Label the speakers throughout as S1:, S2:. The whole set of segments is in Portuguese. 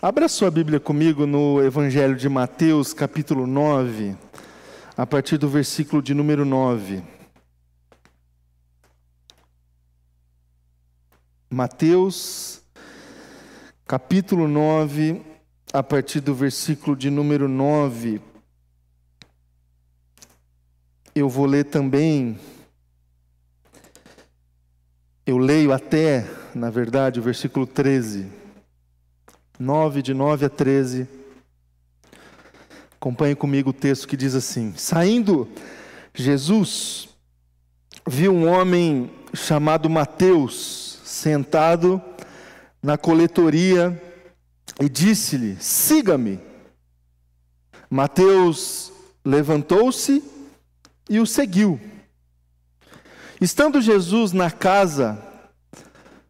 S1: Abra sua Bíblia comigo no Evangelho de Mateus, capítulo 9, a partir do versículo de número 9. Mateus, capítulo 9, a partir do versículo de número 9. Eu vou ler também, eu leio até, na verdade, o versículo 13. 9, de 9 a 13. Acompanhe comigo o texto que diz assim: Saindo, Jesus viu um homem chamado Mateus sentado na coletoria e disse-lhe: Siga-me. Mateus levantou-se e o seguiu. Estando Jesus na casa,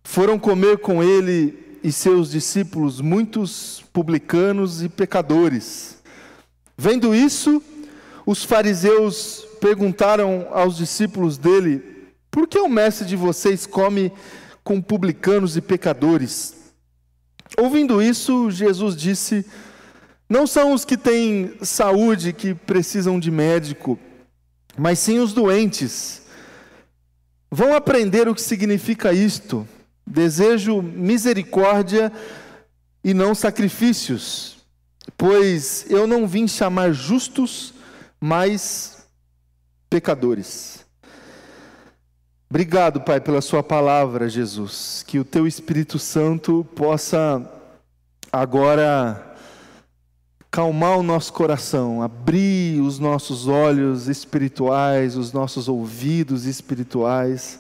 S1: foram comer com ele e seus discípulos muitos publicanos e pecadores. Vendo isso, os fariseus perguntaram aos discípulos dele: Por que o mestre de vocês come com publicanos e pecadores? Ouvindo isso, Jesus disse: Não são os que têm saúde que precisam de médico, mas sim os doentes. Vão aprender o que significa isto. Desejo misericórdia e não sacrifícios, pois eu não vim chamar justos, mas pecadores. Obrigado, Pai, pela Sua palavra, Jesus. Que o Teu Espírito Santo possa agora calmar o nosso coração, abrir os nossos olhos espirituais, os nossos ouvidos espirituais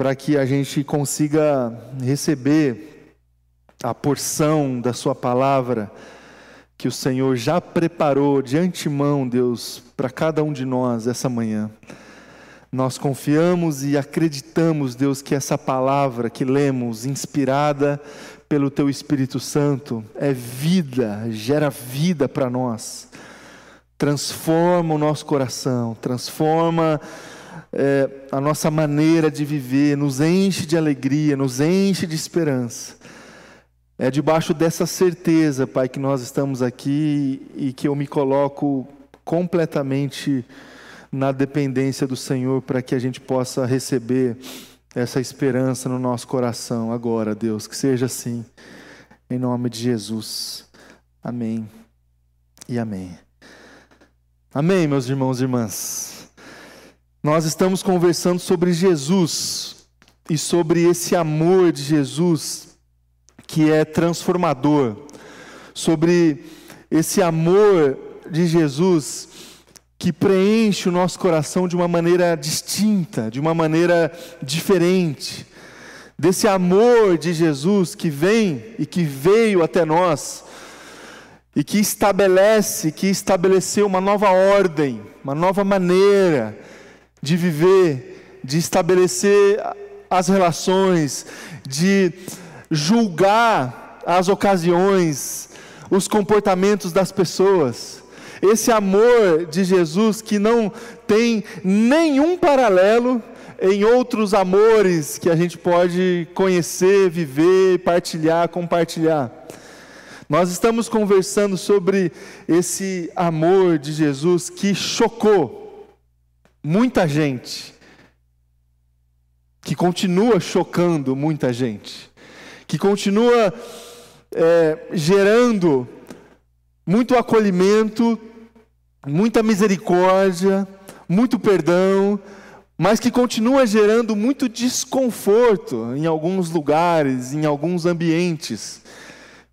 S1: para que a gente consiga receber a porção da Sua palavra que o Senhor já preparou de antemão, Deus, para cada um de nós essa manhã. Nós confiamos e acreditamos, Deus, que essa palavra que lemos, inspirada pelo Teu Espírito Santo, é vida, gera vida para nós, transforma o nosso coração, transforma é, a nossa maneira de viver, nos enche de alegria, nos enche de esperança. É debaixo dessa certeza, Pai, que nós estamos aqui e que eu me coloco completamente na dependência do Senhor para que a gente possa receber essa esperança no nosso coração agora, Deus. Que seja assim, em nome de Jesus. Amém e amém. Amém, meus irmãos e irmãs. Nós estamos conversando sobre Jesus e sobre esse amor de Jesus que é transformador, sobre esse amor de Jesus que preenche o nosso coração de uma maneira distinta, de uma maneira diferente. Desse amor de Jesus que vem e que veio até nós e que estabelece, que estabeleceu uma nova ordem, uma nova maneira de viver, de estabelecer as relações, de julgar as ocasiões, os comportamentos das pessoas. Esse amor de Jesus que não tem nenhum paralelo em outros amores que a gente pode conhecer, viver, partilhar, compartilhar. Nós estamos conversando sobre esse amor de Jesus que chocou muita gente, que continua chocando muita gente, que continua é, gerando muito acolhimento, muita misericórdia, muito perdão, mas que continua gerando muito desconforto em alguns lugares, em alguns ambientes.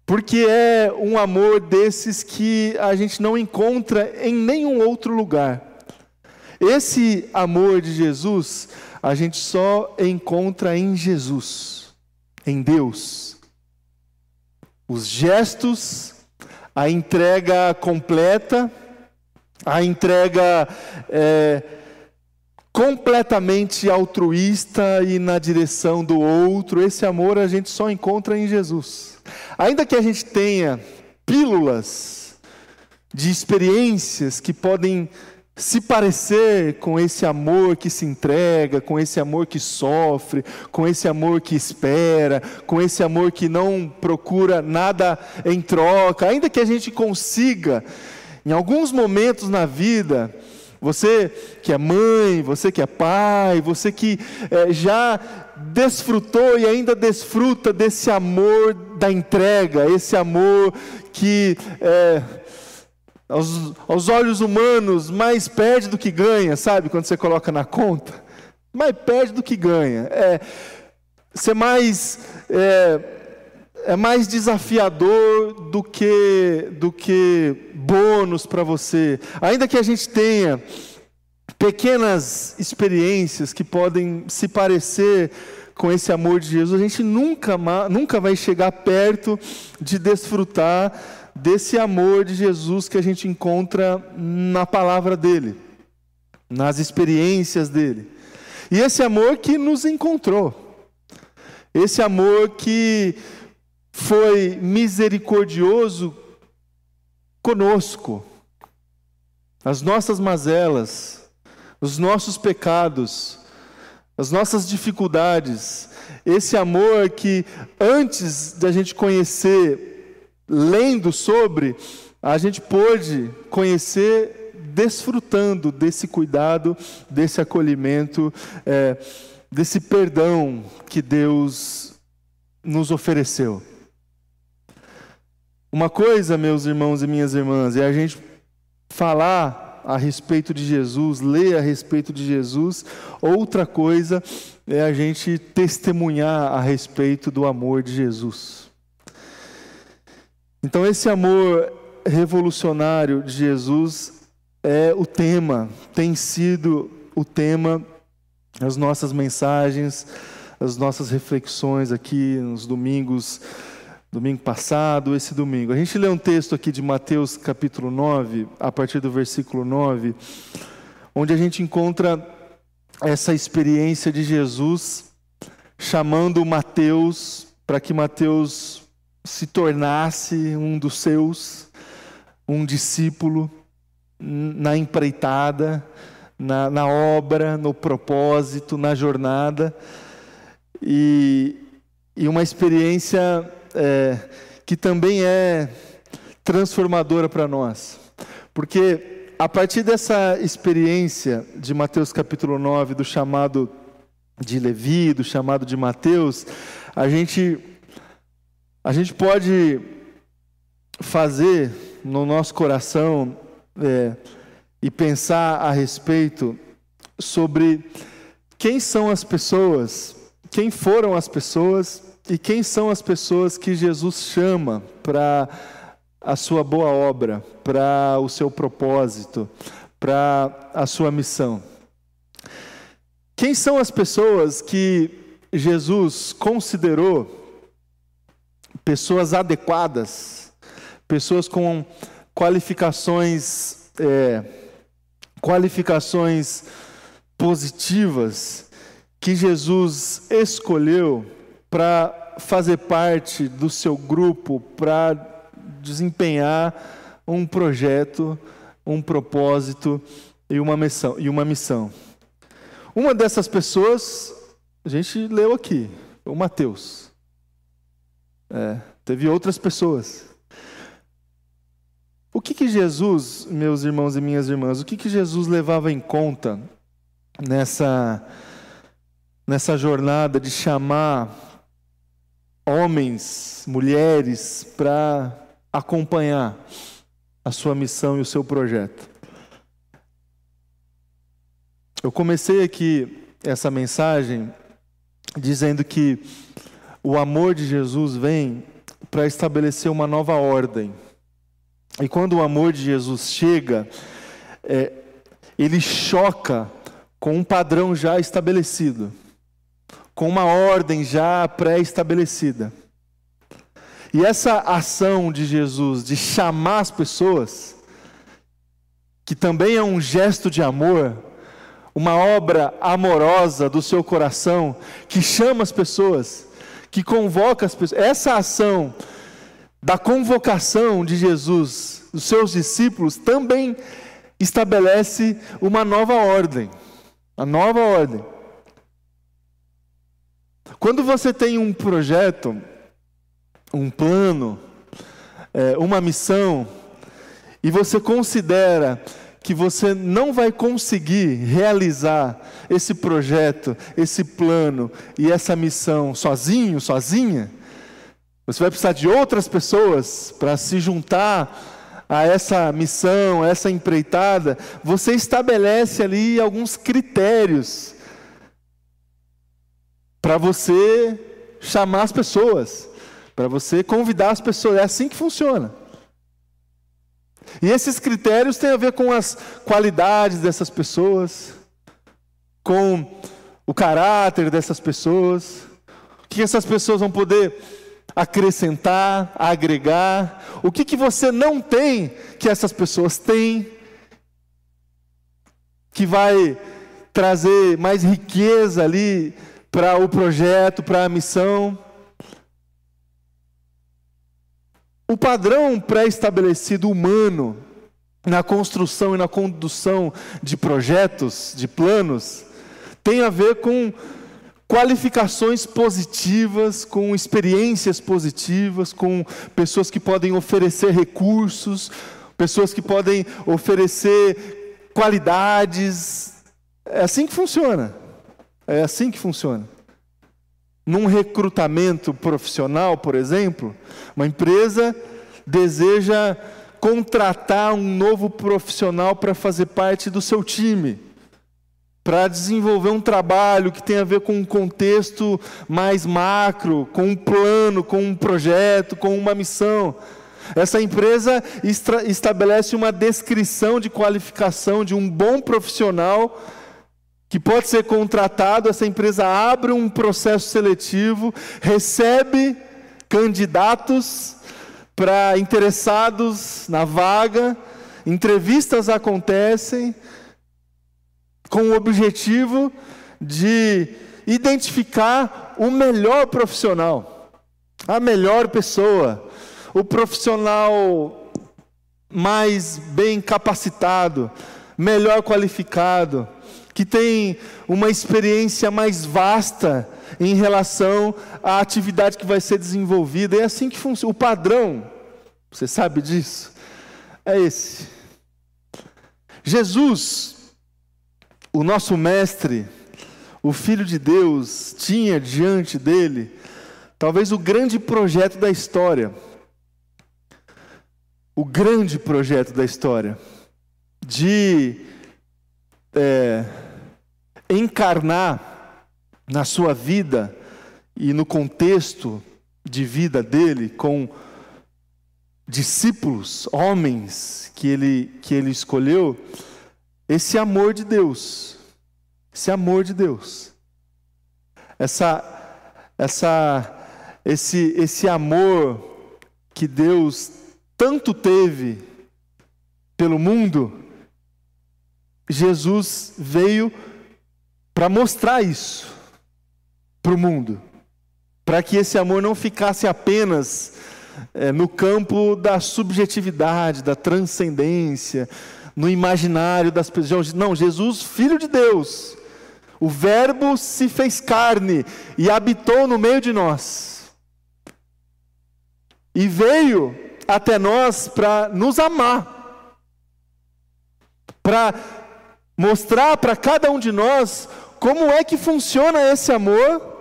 S1: Porque é um amor desses que a gente não encontra em nenhum outro lugar. Esse amor de Jesus, a gente só encontra em Jesus, em Deus. Os gestos, a entrega completa, a entrega é, completamente altruísta e na direção do outro, esse amor a gente só encontra em Jesus. Ainda que a gente tenha pílulas de experiências que podem se parecer com esse amor que se entrega, com esse amor que sofre, com esse amor que espera, com esse amor que não procura nada em troca, ainda que a gente consiga, em alguns momentos na vida, você que é mãe, você que é pai, você que é, já desfrutou e ainda desfruta desse amor da entrega, esse amor que é, aos, aos olhos humanos, mais perde do que ganha, sabe? Quando você coloca na conta, mais perde do que ganha. É, ser mais. É, é mais desafiador do que, do que bônus para você. Ainda que a gente tenha pequenas experiências que podem se parecer com esse amor de Jesus, a gente nunca, nunca vai chegar perto de desfrutar desse amor de Jesus que a gente encontra na palavra dele, nas experiências dele. E esse amor que nos encontrou, esse amor que foi misericordioso conosco, as nossas mazelas, os nossos pecados, as nossas dificuldades, esse amor que antes da gente conhecer lendo sobre, a gente pôde conhecer desfrutando desse cuidado, desse acolhimento, é, desse perdão que Deus nos ofereceu. Uma coisa, meus irmãos e minhas irmãs, é a gente falar a respeito de Jesus, ler a respeito de Jesus, outra coisa é a gente testemunhar a respeito do amor de Jesus. Então, esse amor revolucionário de Jesus é o tema, tem sido o tema das nossas mensagens, as nossas reflexões aqui nos domingos, domingo passado, esse domingo. A gente lê um texto aqui de Mateus capítulo 9, a partir do versículo 9, onde a gente encontra essa experiência de Jesus chamando Mateus para que Mateus se tornasse um dos seus, um discípulo na empreitada, na, na obra, no propósito, na jornada, e, e uma experiência é, que também é transformadora para nós, porque a partir dessa experiência de Mateus capítulo 9, do chamado de Levi, do chamado de Mateus, a gente a gente pode fazer no nosso coração é, e pensar a respeito sobre quem são as pessoas, quem foram as pessoas e quem são as pessoas que Jesus chama para a sua boa obra, para o seu propósito, para a sua missão. Quem são as pessoas que Jesus considerou pessoas adequadas, pessoas com qualificações, é, qualificações positivas que Jesus escolheu para fazer parte do seu grupo, para desempenhar um projeto, um propósito e uma missão. E uma missão. Uma dessas pessoas, a gente leu aqui, o Mateus. É, teve outras pessoas. O que, que Jesus, meus irmãos e minhas irmãs, o que, que Jesus levava em conta nessa, nessa jornada de chamar homens, mulheres, para acompanhar a sua missão e o seu projeto? Eu comecei aqui essa mensagem dizendo que o amor de Jesus vem para estabelecer uma nova ordem. E quando o amor de Jesus chega, é, ele choca com um padrão já estabelecido, com uma ordem já pré-estabelecida. E essa ação de Jesus de chamar as pessoas, que também é um gesto de amor, uma obra amorosa do seu coração, que chama as pessoas, que convoca as pessoas. Essa ação da convocação de Jesus, dos seus discípulos, também estabelece uma nova ordem. A nova ordem. Quando você tem um projeto, um plano, é, uma missão, e você considera que você não vai conseguir realizar esse projeto, esse plano e essa missão sozinho, sozinha, você vai precisar de outras pessoas para se juntar a essa missão, a essa empreitada. Você estabelece ali alguns critérios para você chamar as pessoas, para você convidar as pessoas. É assim que funciona. E esses critérios têm a ver com as qualidades dessas pessoas, com o caráter dessas pessoas, o que essas pessoas vão poder acrescentar, agregar, o que, que você não tem que essas pessoas têm, que vai trazer mais riqueza ali para o projeto, para a missão. O padrão pré-estabelecido humano na construção e na condução de projetos, de planos, tem a ver com qualificações positivas, com experiências positivas, com pessoas que podem oferecer recursos, pessoas que podem oferecer qualidades. É assim que funciona. É assim que funciona. Num recrutamento profissional, por exemplo, uma empresa deseja contratar um novo profissional para fazer parte do seu time, para desenvolver um trabalho que tem a ver com um contexto mais macro, com um plano, com um projeto, com uma missão. Essa empresa estabelece uma descrição de qualificação de um bom profissional que pode ser contratado, essa empresa abre um processo seletivo, recebe candidatos para interessados na vaga, entrevistas acontecem com o objetivo de identificar o melhor profissional, a melhor pessoa, o profissional mais bem capacitado, melhor qualificado que tem uma experiência mais vasta em relação à atividade que vai ser desenvolvida. É assim que funciona. O padrão, você sabe disso? É esse. Jesus, o nosso mestre, o Filho de Deus, tinha diante dele talvez o grande projeto da história. O grande projeto da história de é, encarnar na sua vida e no contexto de vida dele com discípulos, homens que ele, que ele escolheu, esse amor de Deus, esse amor de Deus, essa, essa, esse, esse amor que Deus tanto teve pelo mundo, Jesus veio para mostrar isso para o mundo, para que esse amor não ficasse apenas é, no campo da subjetividade, da transcendência, no imaginário das pessoas. Não, Jesus, Filho de Deus, o Verbo se fez carne e habitou no meio de nós. E veio até nós para nos amar, para mostrar para cada um de nós como é que funciona esse amor?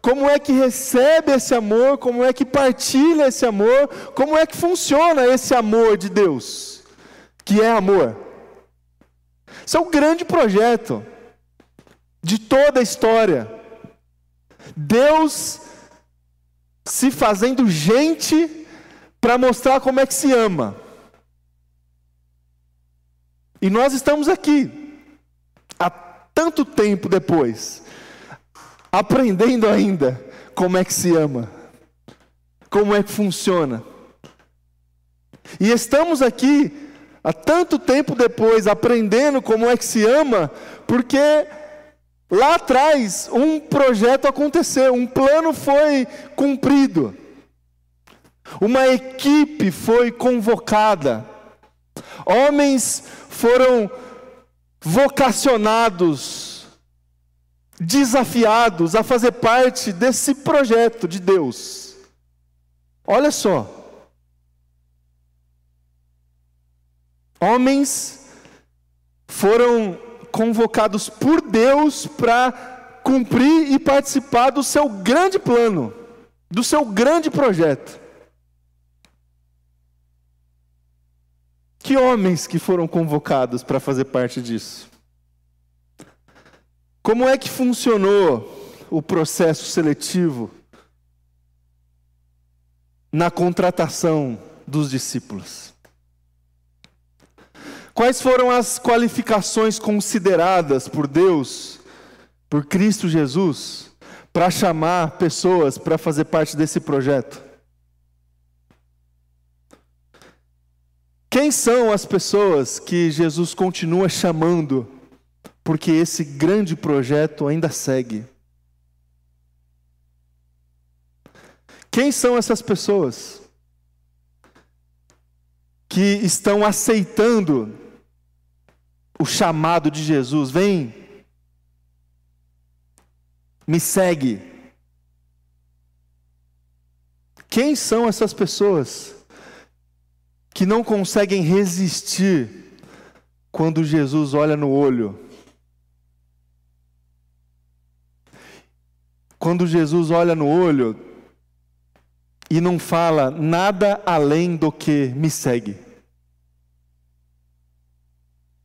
S1: Como é que recebe esse amor? Como é que partilha esse amor? Como é que funciona esse amor de Deus, que é amor? Esse é o grande projeto de toda a história. Deus se fazendo gente para mostrar como é que se ama. E nós estamos aqui tanto tempo depois, aprendendo ainda como é que se ama, como é que funciona. E estamos aqui, há tanto tempo depois, aprendendo como é que se ama, porque lá atrás um projeto aconteceu, um plano foi cumprido, uma equipe foi convocada, homens foram vocacionados, desafiados a fazer parte desse projeto de Deus. Olha só. Homens foram convocados por Deus para cumprir e participar do seu grande plano, do seu grande projeto. Que homens que foram convocados para fazer parte disso? Como é que funcionou o processo seletivo na contratação dos discípulos? Quais foram as qualificações consideradas por Deus, por Cristo Jesus, para chamar pessoas para fazer parte desse projeto? Quem são as pessoas que Jesus continua chamando, porque esse grande projeto ainda segue? Quem são essas pessoas que estão aceitando o chamado de Jesus? Vem, me segue. Quem são essas pessoas? Que não conseguem resistir quando Jesus olha no olho. Quando Jesus olha no olho e não fala nada além do que me segue.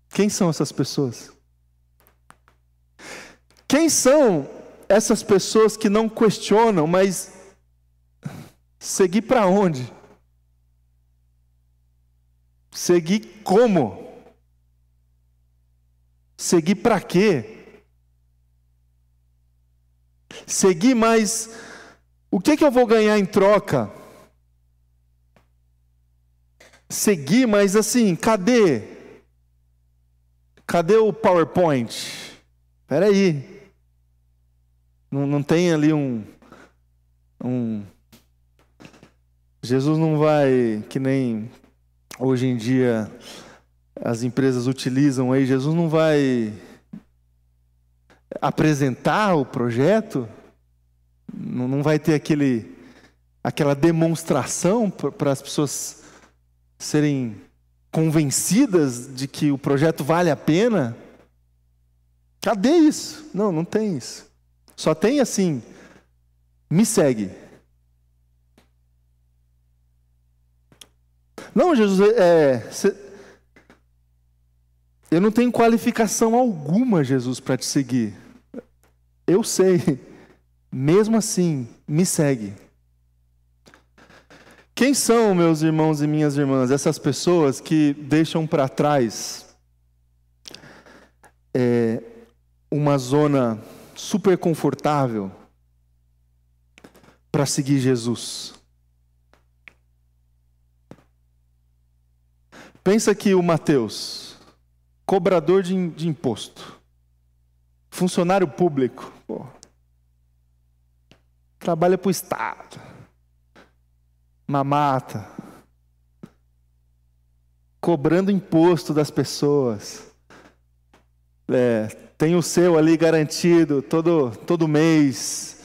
S1: Quem são essas pessoas? Quem são essas pessoas que não questionam, mas seguir para onde? Seguir como? Seguir para quê? Seguir, mas o que, que eu vou ganhar em troca? Seguir, mas assim, cadê? Cadê o PowerPoint? Espera aí. Não, não tem ali um, um. Jesus não vai, que nem hoje em dia as empresas utilizam aí, Jesus não vai apresentar o projeto, não vai ter aquele, aquela demonstração para as pessoas serem convencidas de que o projeto vale a pena. Cadê isso? Não, não tem isso. Só tem assim: me segue. Não, Jesus, é, cê, eu não tenho qualificação alguma, Jesus, para te seguir. Eu sei. Mesmo assim, me segue. Quem são, meus irmãos e minhas irmãs, essas pessoas que deixam para trás é, uma zona super confortável para seguir Jesus? Pensa que o Mateus, cobrador de, de imposto, funcionário público, pô, trabalha para o Estado, mamata, cobrando imposto das pessoas, é, tem o seu ali garantido todo, todo mês,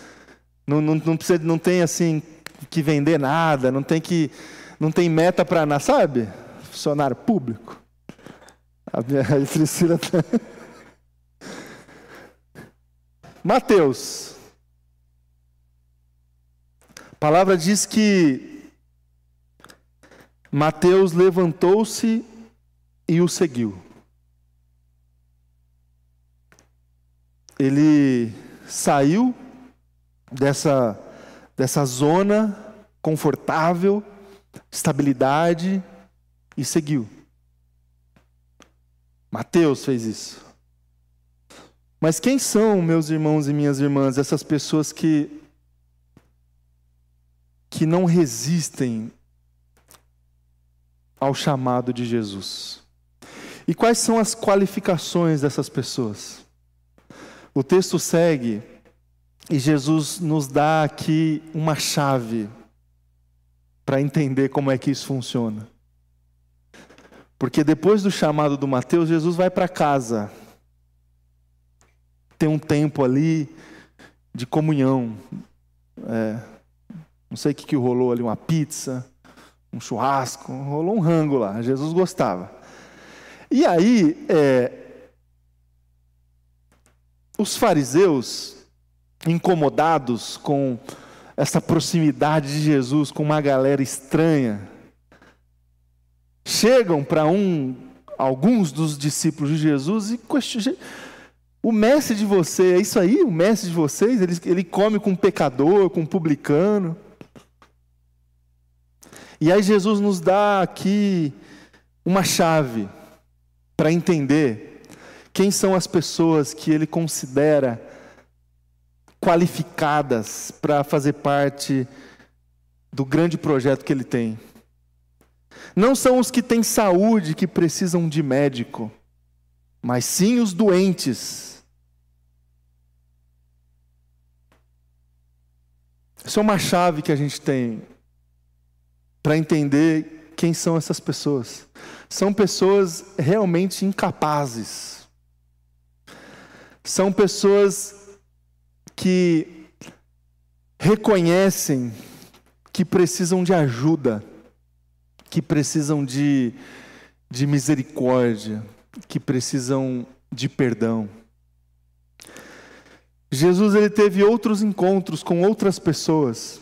S1: não, não, não, precisa, não tem assim que vender nada, não tem que não tem meta para nada, sabe? Funcionário público. A minha a Priscila tá... Mateus. A palavra diz que Mateus levantou-se e o seguiu. Ele saiu dessa, dessa zona confortável, estabilidade, e seguiu. Mateus fez isso. Mas quem são, meus irmãos e minhas irmãs, essas pessoas que que não resistem ao chamado de Jesus? E quais são as qualificações dessas pessoas? O texto segue e Jesus nos dá aqui uma chave para entender como é que isso funciona. Porque depois do chamado do Mateus, Jesus vai para casa. Tem um tempo ali de comunhão. É, não sei o que, que rolou ali, uma pizza, um churrasco, rolou um rango lá. Jesus gostava. E aí, é, os fariseus, incomodados com essa proximidade de Jesus com uma galera estranha, chegam para um, alguns dos discípulos de Jesus e. O mestre de você, é isso aí? O mestre de vocês? Ele, ele come com pecador, com publicano. E aí Jesus nos dá aqui uma chave para entender quem são as pessoas que ele considera qualificadas para fazer parte do grande projeto que ele tem. Não são os que têm saúde que precisam de médico, mas sim os doentes. Isso é uma chave que a gente tem para entender quem são essas pessoas. São pessoas realmente incapazes. São pessoas que reconhecem que precisam de ajuda, que precisam de, de misericórdia, que precisam de perdão. Jesus ele teve outros encontros com outras pessoas.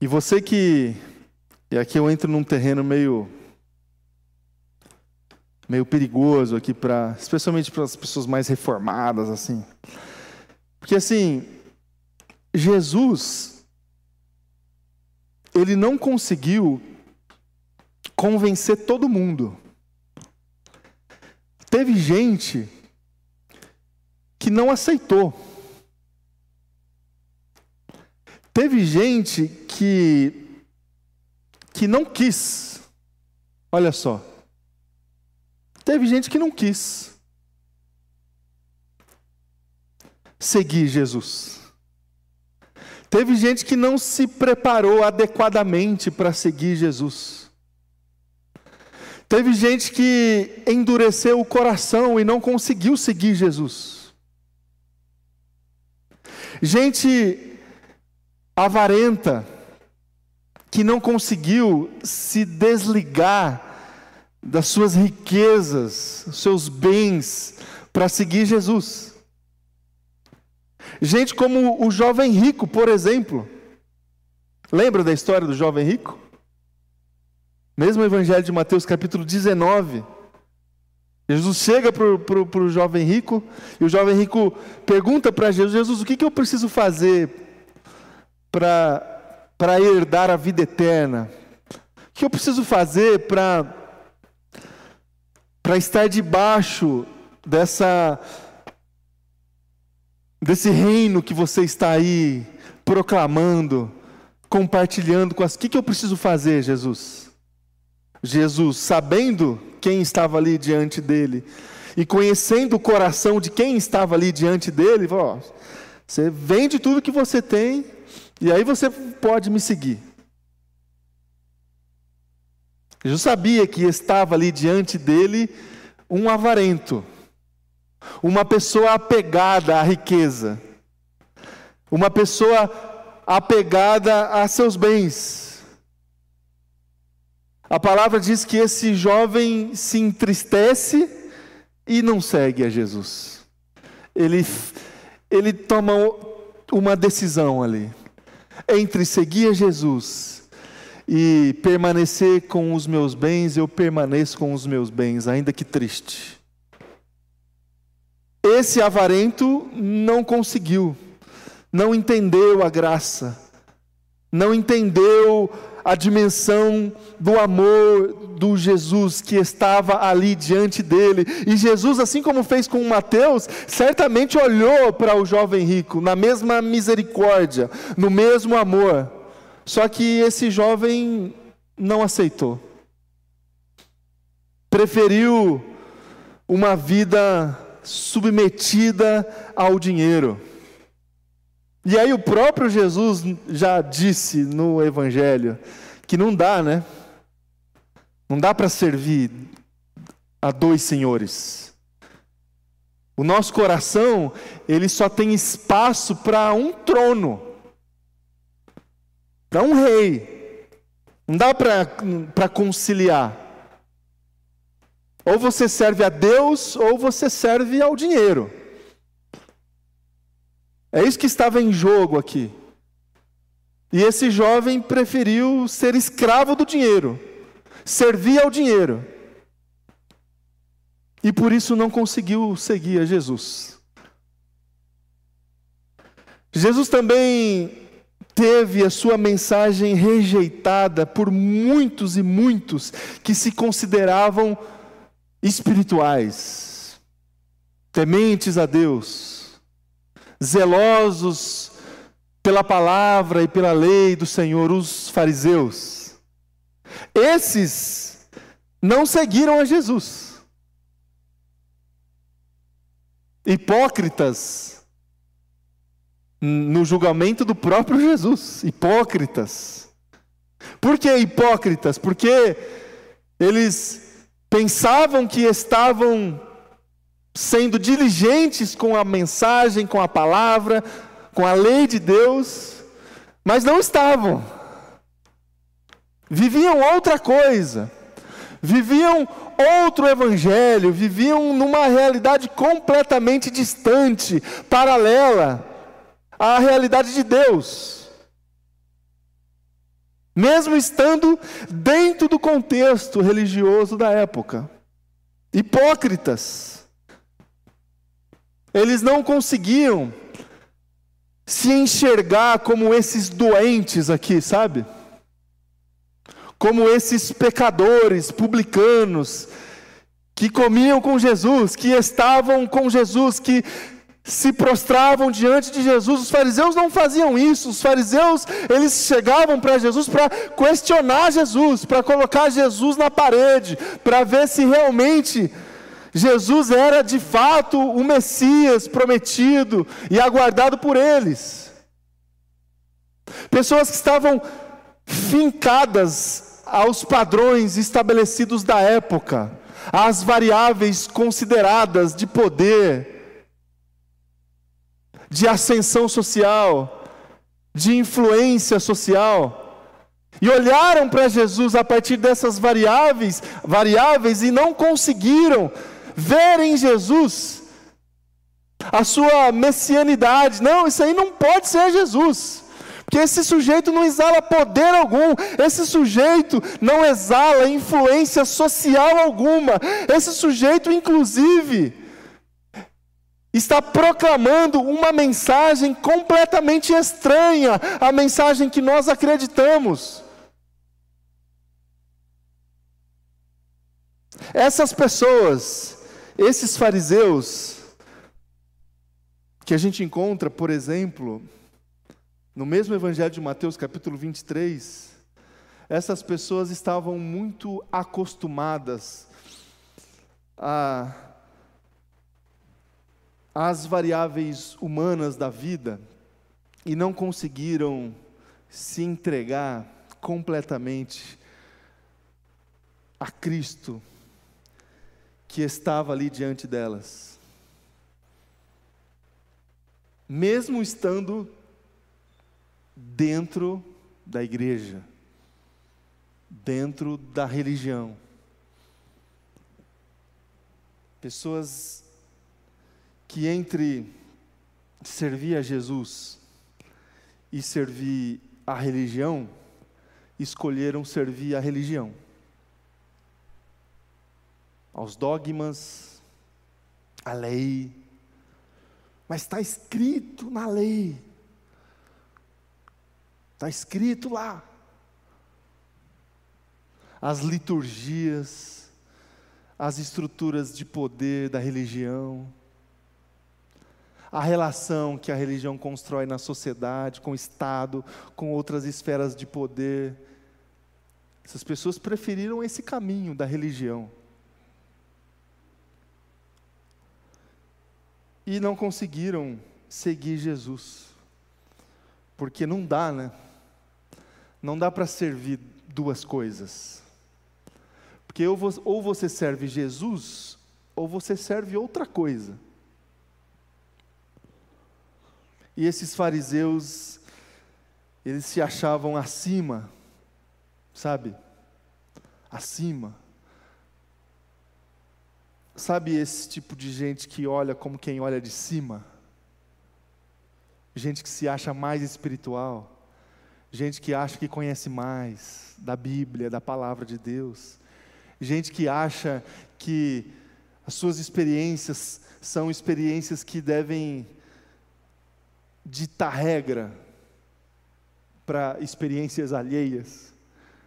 S1: E você que e aqui eu entro num terreno meio meio perigoso aqui para, especialmente para as pessoas mais reformadas assim. Porque assim, Jesus ele não conseguiu convencer todo mundo. Teve gente que não aceitou. Teve gente que que não quis. Olha só. Teve gente que não quis seguir Jesus. Teve gente que não se preparou adequadamente para seguir Jesus. Teve gente que endureceu o coração e não conseguiu seguir Jesus. Gente avarenta que não conseguiu se desligar das suas riquezas, seus bens, para seguir Jesus. Gente como o jovem rico, por exemplo. Lembra da história do jovem rico? Mesmo o Evangelho de Mateus, capítulo 19. Jesus chega para o jovem rico, e o jovem rico pergunta para Jesus: Jesus, o que, que eu preciso fazer para herdar a vida eterna? O que eu preciso fazer para estar debaixo dessa desse reino que você está aí proclamando, compartilhando com as. O que, que eu preciso fazer, Jesus? Jesus, sabendo quem estava ali diante dele e conhecendo o coração de quem estava ali diante dele, ó, você vende tudo que você tem e aí você pode me seguir. Jesus sabia que estava ali diante dele um avarento, uma pessoa apegada à riqueza, uma pessoa apegada a seus bens. A palavra diz que esse jovem se entristece e não segue a Jesus. Ele, ele toma uma decisão ali entre seguir a Jesus e permanecer com os meus bens, eu permaneço com os meus bens, ainda que triste. Esse avarento não conseguiu, não entendeu a graça, não entendeu a dimensão do amor do Jesus que estava ali diante dele. E Jesus, assim como fez com Mateus, certamente olhou para o jovem rico na mesma misericórdia, no mesmo amor. Só que esse jovem não aceitou. Preferiu uma vida submetida ao dinheiro. E aí o próprio Jesus já disse no Evangelho que não dá, né? Não dá para servir a dois senhores. O nosso coração, ele só tem espaço para um trono, para um rei. Não dá para conciliar. Ou você serve a Deus, ou você serve ao dinheiro. É isso que estava em jogo aqui. E esse jovem preferiu ser escravo do dinheiro, servir ao dinheiro. E por isso não conseguiu seguir a Jesus. Jesus também teve a sua mensagem rejeitada por muitos e muitos que se consideravam espirituais, tementes a Deus, zelosos pela palavra e pela lei do Senhor, os fariseus. Esses não seguiram a Jesus. Hipócritas no julgamento do próprio Jesus, hipócritas. Por que hipócritas? Porque eles pensavam que estavam sendo diligentes com a mensagem, com a palavra, com a lei de Deus, mas não estavam. Viviam outra coisa, viviam outro evangelho, viviam numa realidade completamente distante, paralela à realidade de Deus. Mesmo estando dentro do contexto religioso da época. Hipócritas. Eles não conseguiam se enxergar como esses doentes aqui, sabe? Como esses pecadores, publicanos, que comiam com Jesus, que estavam com Jesus, que se prostravam diante de Jesus. Os fariseus não faziam isso. Os fariseus, eles chegavam para Jesus para questionar Jesus, para colocar Jesus na parede, para ver se realmente Jesus era de fato o Messias prometido e aguardado por eles. Pessoas que estavam fincadas aos padrões estabelecidos da época, às variáveis consideradas de poder, de ascensão social, de influência social. E olharam para Jesus a partir dessas variáveis, variáveis e não conseguiram ver em Jesus a sua messianidade. Não, isso aí não pode ser Jesus. Porque esse sujeito não exala poder algum, esse sujeito não exala influência social alguma, esse sujeito, inclusive, está proclamando uma mensagem completamente estranha à mensagem que nós acreditamos. Essas pessoas esses fariseus, que a gente encontra, por exemplo, no mesmo Evangelho de Mateus, capítulo 23, essas pessoas estavam muito acostumadas a às variáveis humanas da vida e não conseguiram se entregar completamente a Cristo que estava ali diante delas. Mesmo estando dentro da igreja, dentro da religião. Pessoas que entre servir a Jesus e servir a religião, escolheram servir a religião aos dogmas, à lei. Mas está escrito na lei. Está escrito lá. As liturgias, as estruturas de poder da religião, a relação que a religião constrói na sociedade, com o Estado, com outras esferas de poder. Essas pessoas preferiram esse caminho da religião. e não conseguiram seguir Jesus. Porque não dá, né? Não dá para servir duas coisas. Porque ou você serve Jesus, ou você serve outra coisa. E esses fariseus, eles se achavam acima, sabe? Acima. Sabe esse tipo de gente que olha como quem olha de cima? Gente que se acha mais espiritual, gente que acha que conhece mais da Bíblia, da palavra de Deus gente que acha que as suas experiências são experiências que devem ditar regra para experiências alheias.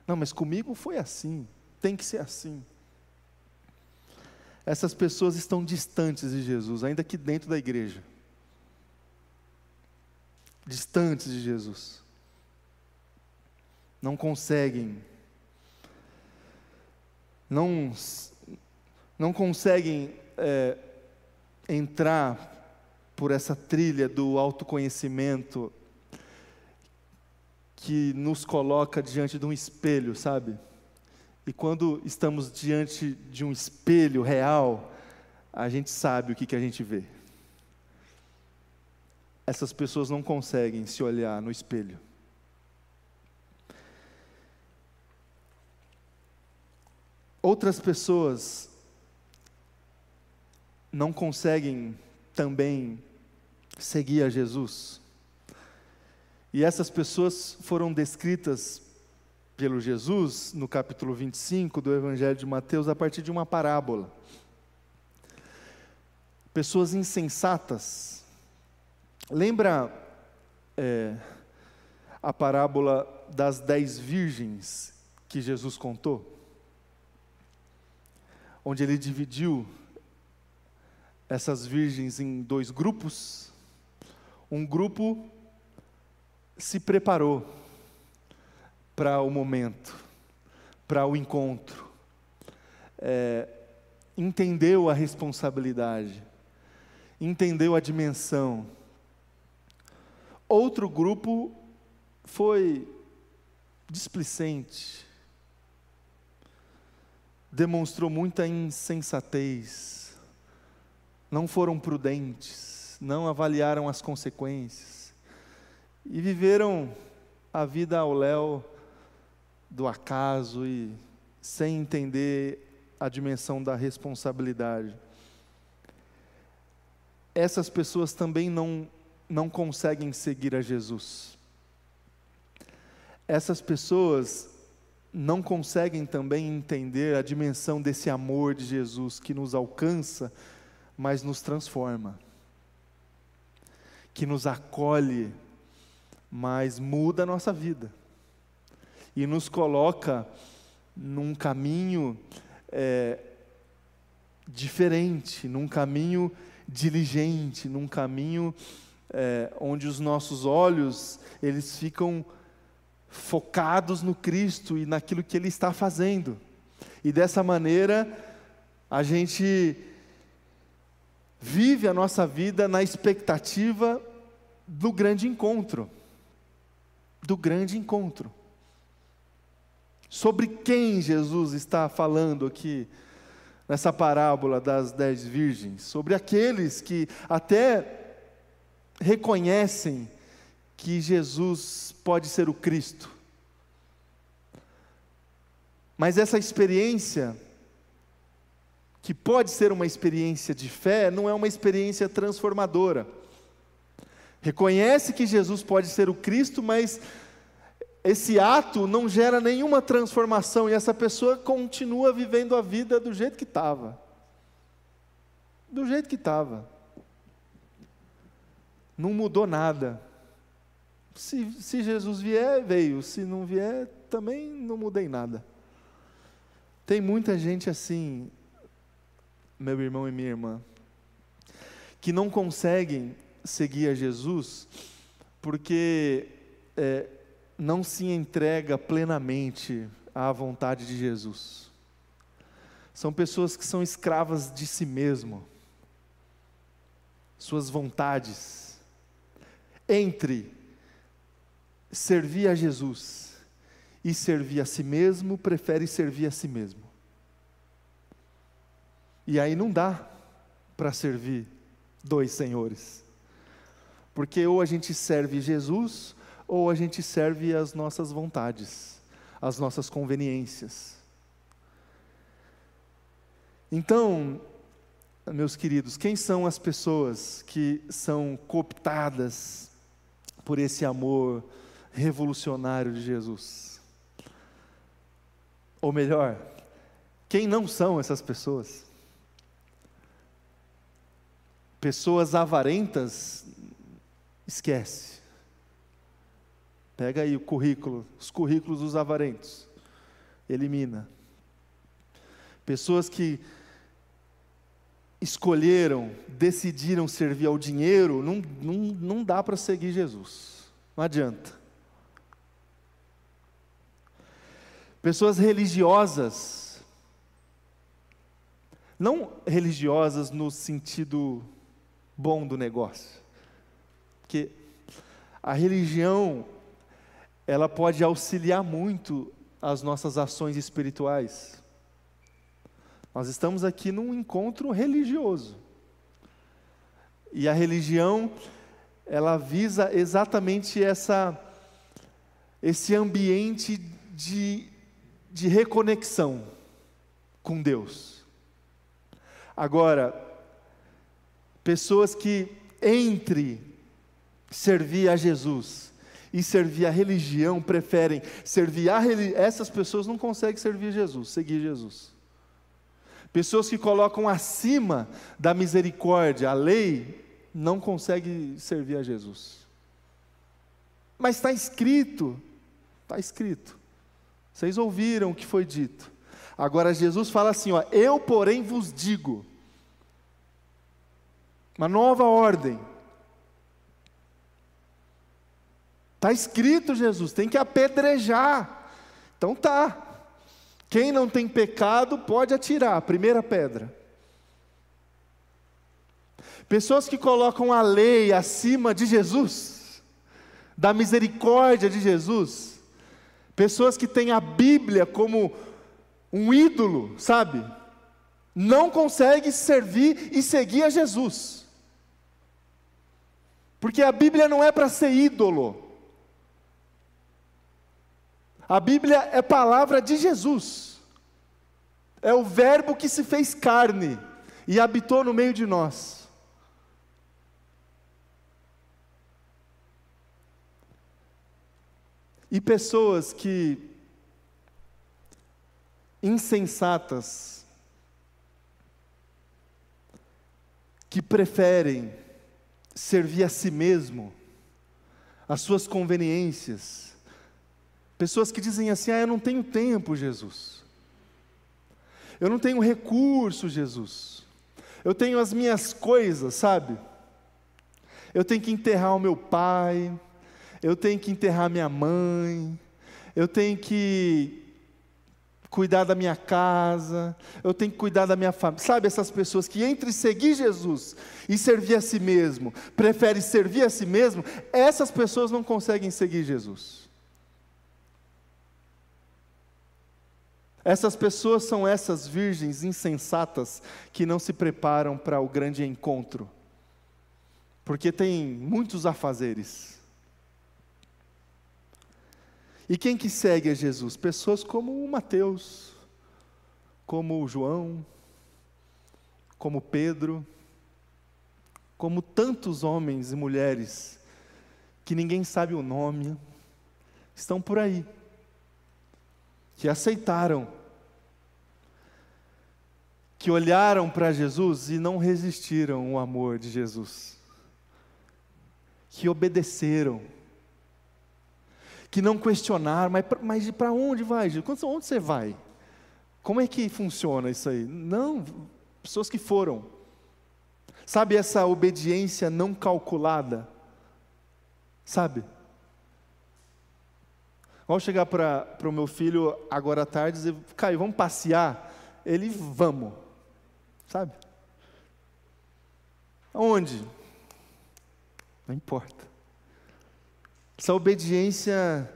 S1: Não, mas comigo foi assim, tem que ser assim. Essas pessoas estão distantes de Jesus, ainda que dentro da igreja. Distantes de Jesus. Não conseguem não, não conseguem é, entrar por essa trilha do autoconhecimento que nos coloca diante de um espelho, sabe? E quando estamos diante de um espelho real, a gente sabe o que, que a gente vê. Essas pessoas não conseguem se olhar no espelho. Outras pessoas não conseguem também seguir a Jesus. E essas pessoas foram descritas pelo Jesus no capítulo 25 do Evangelho de Mateus a partir de uma parábola. Pessoas insensatas. Lembra é, a parábola das dez virgens que Jesus contou? onde ele dividiu essas virgens em dois grupos. Um grupo se preparou para o momento, para o encontro, é, entendeu a responsabilidade, entendeu a dimensão. Outro grupo foi displicente, demonstrou muita insensatez, não foram prudentes, não avaliaram as consequências e viveram a vida ao léu do acaso e sem entender a dimensão da responsabilidade. Essas pessoas também não, não conseguem seguir a Jesus. Essas pessoas não conseguem também entender a dimensão desse amor de Jesus que nos alcança, mas nos transforma, que nos acolhe, mas muda a nossa vida e nos coloca num caminho é, diferente, num caminho diligente, num caminho é, onde os nossos olhos eles ficam focados no Cristo e naquilo que Ele está fazendo. E dessa maneira, a gente vive a nossa vida na expectativa do grande encontro. Do grande encontro. Sobre quem Jesus está falando aqui nessa parábola das dez virgens? Sobre aqueles que até reconhecem que Jesus pode ser o Cristo. Mas essa experiência, que pode ser uma experiência de fé, não é uma experiência transformadora. Reconhece que Jesus pode ser o Cristo, mas esse ato não gera nenhuma transformação e essa pessoa continua vivendo a vida do jeito que estava. Do jeito que estava. Não mudou nada. Se, se Jesus vier, veio. Se não vier, também não mudei nada. Tem muita gente assim, meu irmão e minha irmã, que não conseguem seguir a Jesus porque é, não se entrega plenamente à vontade de Jesus. São pessoas que são escravas de si mesmo, suas vontades. Entre servir a Jesus e servir a si mesmo, prefere servir a si mesmo. E aí não dá para servir dois senhores. Porque ou a gente serve Jesus, ou a gente serve as nossas vontades, as nossas conveniências. Então, meus queridos, quem são as pessoas que são cooptadas por esse amor revolucionário de Jesus? Ou melhor, quem não são essas pessoas? Pessoas avarentas, esquece. Pega aí o currículo, os currículos dos avarentos, elimina. Pessoas que escolheram, decidiram servir ao dinheiro, não, não, não dá para seguir Jesus. Não adianta. Pessoas religiosas, não religiosas no sentido bom do negócio, porque a religião, ela pode auxiliar muito as nossas ações espirituais. Nós estamos aqui num encontro religioso. E a religião, ela visa exatamente essa, esse ambiente de, de reconexão com Deus. Agora, pessoas que entre servir a Jesus e servir a religião preferem servir a religião, essas pessoas não conseguem servir Jesus, seguir Jesus. Pessoas que colocam acima da misericórdia a lei, não conseguem servir a Jesus. Mas está escrito, está escrito. Vocês ouviram o que foi dito. Agora Jesus fala assim: ó, eu porém vos digo, uma nova ordem. Está escrito, Jesus, tem que apedrejar. Então tá. Quem não tem pecado pode atirar a primeira pedra. Pessoas que colocam a lei acima de Jesus, da misericórdia de Jesus, pessoas que têm a Bíblia como um ídolo, sabe? Não conseguem servir e seguir a Jesus. Porque a Bíblia não é para ser ídolo. A Bíblia é palavra de Jesus. É o Verbo que se fez carne e habitou no meio de nós. E pessoas que insensatas, que preferem servir a si mesmo, as suas conveniências, Pessoas que dizem assim: ah, eu não tenho tempo, Jesus. Eu não tenho recurso, Jesus. Eu tenho as minhas coisas, sabe? Eu tenho que enterrar o meu pai, eu tenho que enterrar minha mãe, eu tenho que cuidar da minha casa, eu tenho que cuidar da minha família. Sabe essas pessoas que entre seguir Jesus e servir a si mesmo, preferem servir a si mesmo, essas pessoas não conseguem seguir Jesus. Essas pessoas são essas virgens insensatas que não se preparam para o grande encontro, porque tem muitos afazeres. E quem que segue a Jesus? Pessoas como o Mateus, como o João, como Pedro, como tantos homens e mulheres que ninguém sabe o nome, estão por aí que aceitaram, que olharam para Jesus e não resistiram ao amor de Jesus, que obedeceram, que não questionaram, mas, mas para onde vai, Jesus? Onde você vai? Como é que funciona isso aí? Não, pessoas que foram. Sabe essa obediência não calculada? Sabe? Vamos chegar para o meu filho agora à tarde e dizer, Caio, vamos passear? Ele, vamos. Sabe? Aonde? Não importa. Essa obediência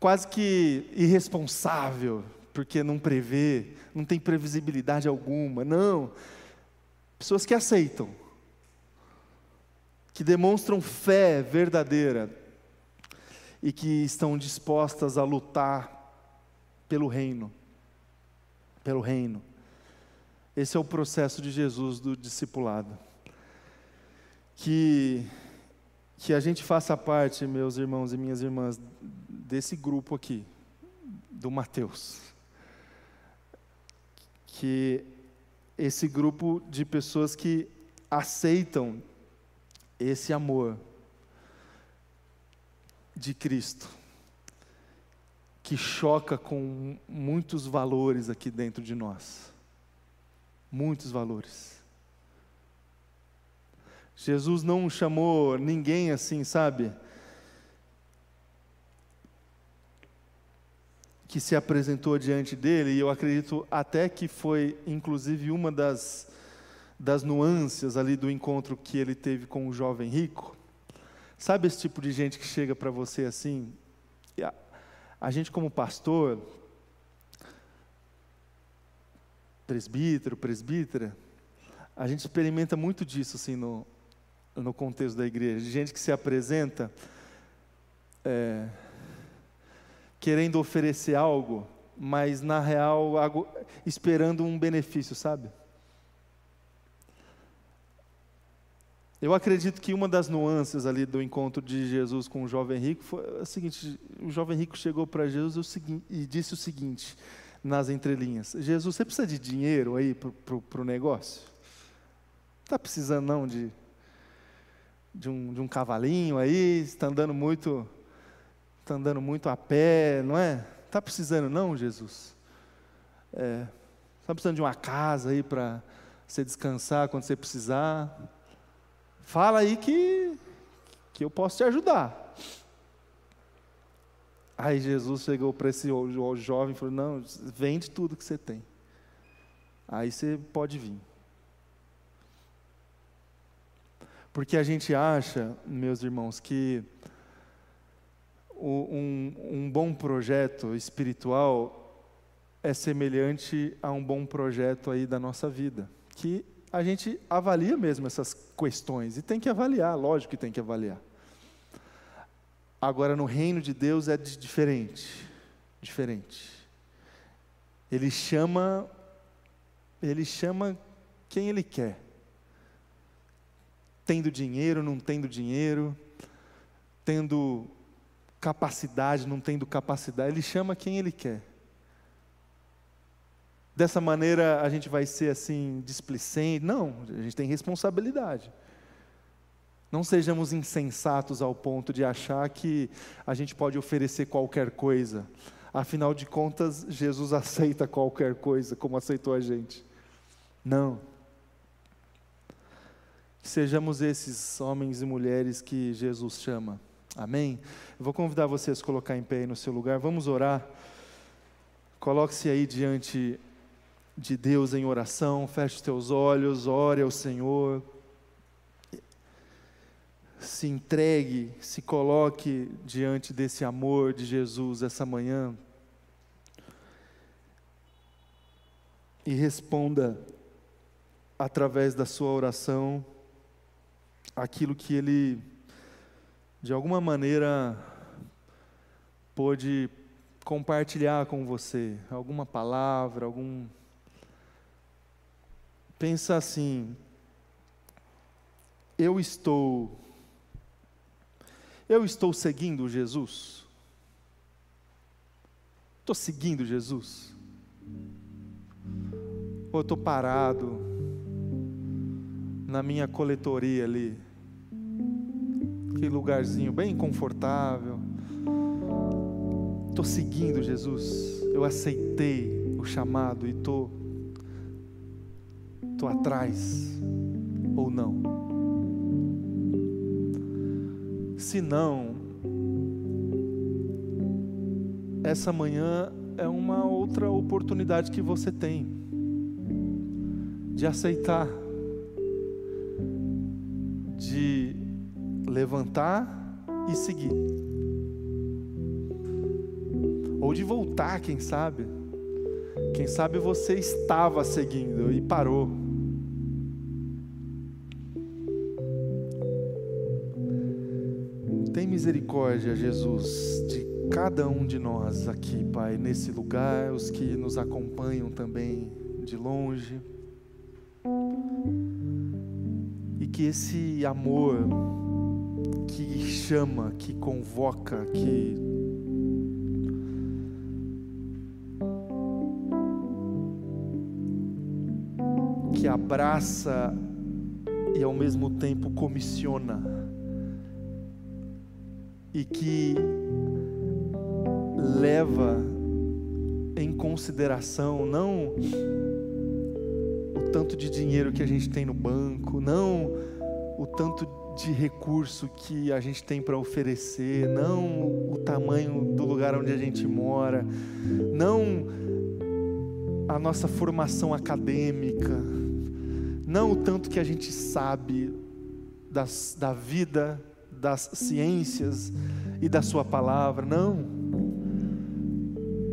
S1: quase que irresponsável, porque não prevê, não tem previsibilidade alguma. Não. Pessoas que aceitam, que demonstram fé verdadeira e que estão dispostas a lutar pelo reino. Pelo reino. Esse é o processo de Jesus do discipulado. Que que a gente faça parte, meus irmãos e minhas irmãs, desse grupo aqui, do Mateus. Que esse grupo de pessoas que aceitam esse amor de Cristo, que choca com muitos valores aqui dentro de nós. Muitos valores. Jesus não chamou ninguém assim, sabe? Que se apresentou diante dele, e eu acredito até que foi, inclusive, uma das, das nuances ali do encontro que ele teve com o jovem rico. Sabe esse tipo de gente que chega para você assim? A, a gente, como pastor, presbítero, presbítera, a gente experimenta muito disso assim no, no contexto da igreja, de gente que se apresenta é, querendo oferecer algo, mas na real algo, esperando um benefício, sabe? Eu acredito que uma das nuances ali do encontro de Jesus com o jovem rico foi a seguinte: o jovem rico chegou para Jesus e disse o seguinte, nas entrelinhas: Jesus, você precisa de dinheiro aí para o negócio? Está precisando não de de um, de um cavalinho aí, está andando muito, está andando muito a pé, não é? Está precisando não, Jesus? É, está precisando de uma casa aí para você descansar quando você precisar? Fala aí que, que eu posso te ajudar. Aí Jesus chegou para esse jovem e falou: Não, vende tudo que você tem. Aí você pode vir. Porque a gente acha, meus irmãos, que um, um bom projeto espiritual é semelhante a um bom projeto aí da nossa vida, que a gente avalia mesmo essas questões e tem que avaliar, lógico que tem que avaliar. Agora no reino de Deus é diferente, diferente. Ele chama ele chama quem ele quer tendo dinheiro, não tendo dinheiro, tendo capacidade, não tendo capacidade, ele chama quem ele quer. Dessa maneira a gente vai ser assim displicente? Não, a gente tem responsabilidade. Não sejamos insensatos ao ponto de achar que a gente pode oferecer qualquer coisa. Afinal de contas, Jesus aceita qualquer coisa, como aceitou a gente. Não. Sejamos esses homens e mulheres que Jesus chama. Amém? Eu vou convidar você a colocar em pé aí no seu lugar. Vamos orar. Coloque-se aí diante de Deus em oração. Feche os teus olhos, ore ao Senhor. Se entregue, se coloque diante desse amor de Jesus essa manhã. E responda através da sua oração aquilo que ele, de alguma maneira, pôde compartilhar com você, alguma palavra, algum. Pensa assim, eu estou. Eu estou seguindo Jesus? Estou seguindo Jesus? Ou estou parado na minha coletoria ali? aquele lugarzinho bem confortável. Estou seguindo Jesus. Eu aceitei o chamado e estou tô, tô atrás ou não. Se não, essa manhã é uma outra oportunidade que você tem de aceitar, de levantar e seguir. Ou de voltar, quem sabe. Quem sabe você estava seguindo e parou. Tem misericórdia, Jesus, de cada um de nós aqui, Pai, nesse lugar, os que nos acompanham também de longe. Que esse amor que chama, que convoca, que que abraça e ao mesmo tempo comissiona e que leva em consideração não o tanto de dinheiro que a gente tem no banco, não o tanto de recurso que a gente tem para oferecer, não o tamanho do lugar onde a gente mora, não a nossa formação acadêmica, não o tanto que a gente sabe das, da vida, das ciências e da Sua palavra, não.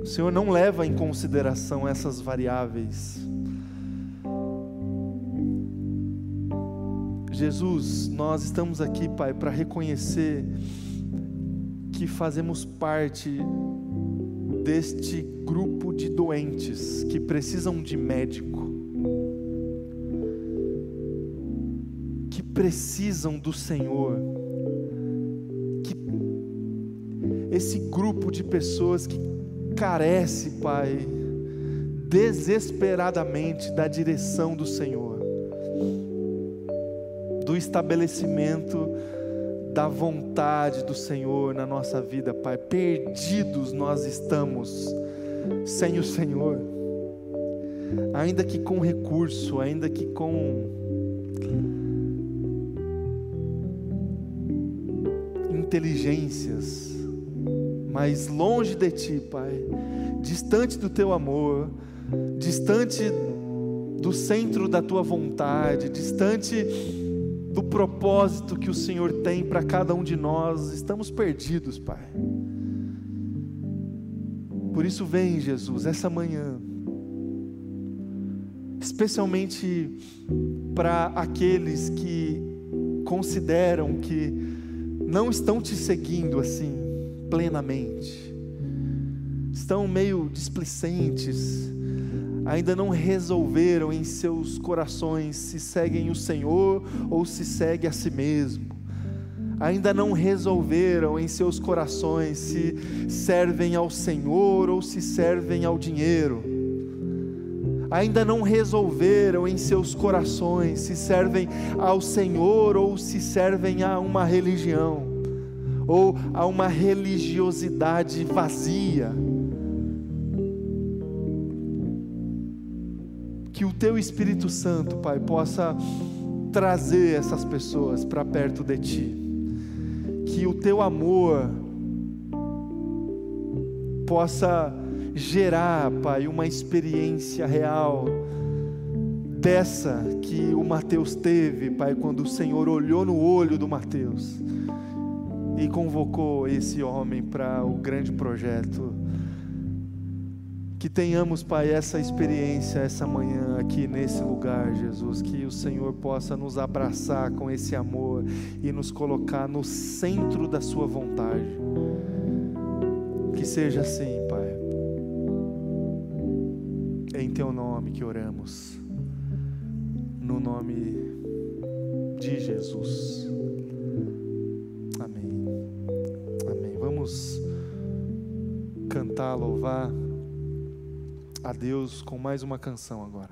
S1: O Senhor não leva em consideração essas variáveis. Jesus, nós estamos aqui, Pai, para reconhecer que fazemos parte deste grupo de doentes que precisam de médico, que precisam do Senhor, que esse grupo de pessoas que carece, Pai, desesperadamente da direção do Senhor, estabelecimento da vontade do Senhor na nossa vida, Pai. Perdidos nós estamos sem o Senhor, ainda que com recurso, ainda que com inteligências, mas longe de Ti, Pai, distante do Teu amor, distante do centro da Tua vontade, distante do propósito que o Senhor tem para cada um de nós, estamos perdidos, Pai. Por isso, vem, Jesus, essa manhã, especialmente para aqueles que consideram que não estão te seguindo assim plenamente, estão meio displicentes, ainda não resolveram em seus corações se seguem o Senhor ou se segue a si mesmo. Ainda não resolveram em seus corações se servem ao Senhor ou se servem ao dinheiro. Ainda não resolveram em seus corações se servem ao Senhor ou se servem a uma religião ou a uma religiosidade vazia teu Espírito Santo, Pai, possa trazer essas pessoas para perto de ti, que o teu amor possa gerar, Pai, uma experiência real dessa que o Mateus teve, Pai, quando o Senhor olhou no olho do Mateus e convocou esse homem para o grande projeto que tenhamos, Pai, essa experiência essa manhã aqui nesse lugar, Jesus. Que o Senhor possa nos abraçar com esse amor e nos colocar no centro da Sua vontade. Que seja assim, Pai. Em Teu nome que oramos. No nome de Jesus. Amém. Amém. Vamos cantar, louvar a Deus com mais uma canção agora.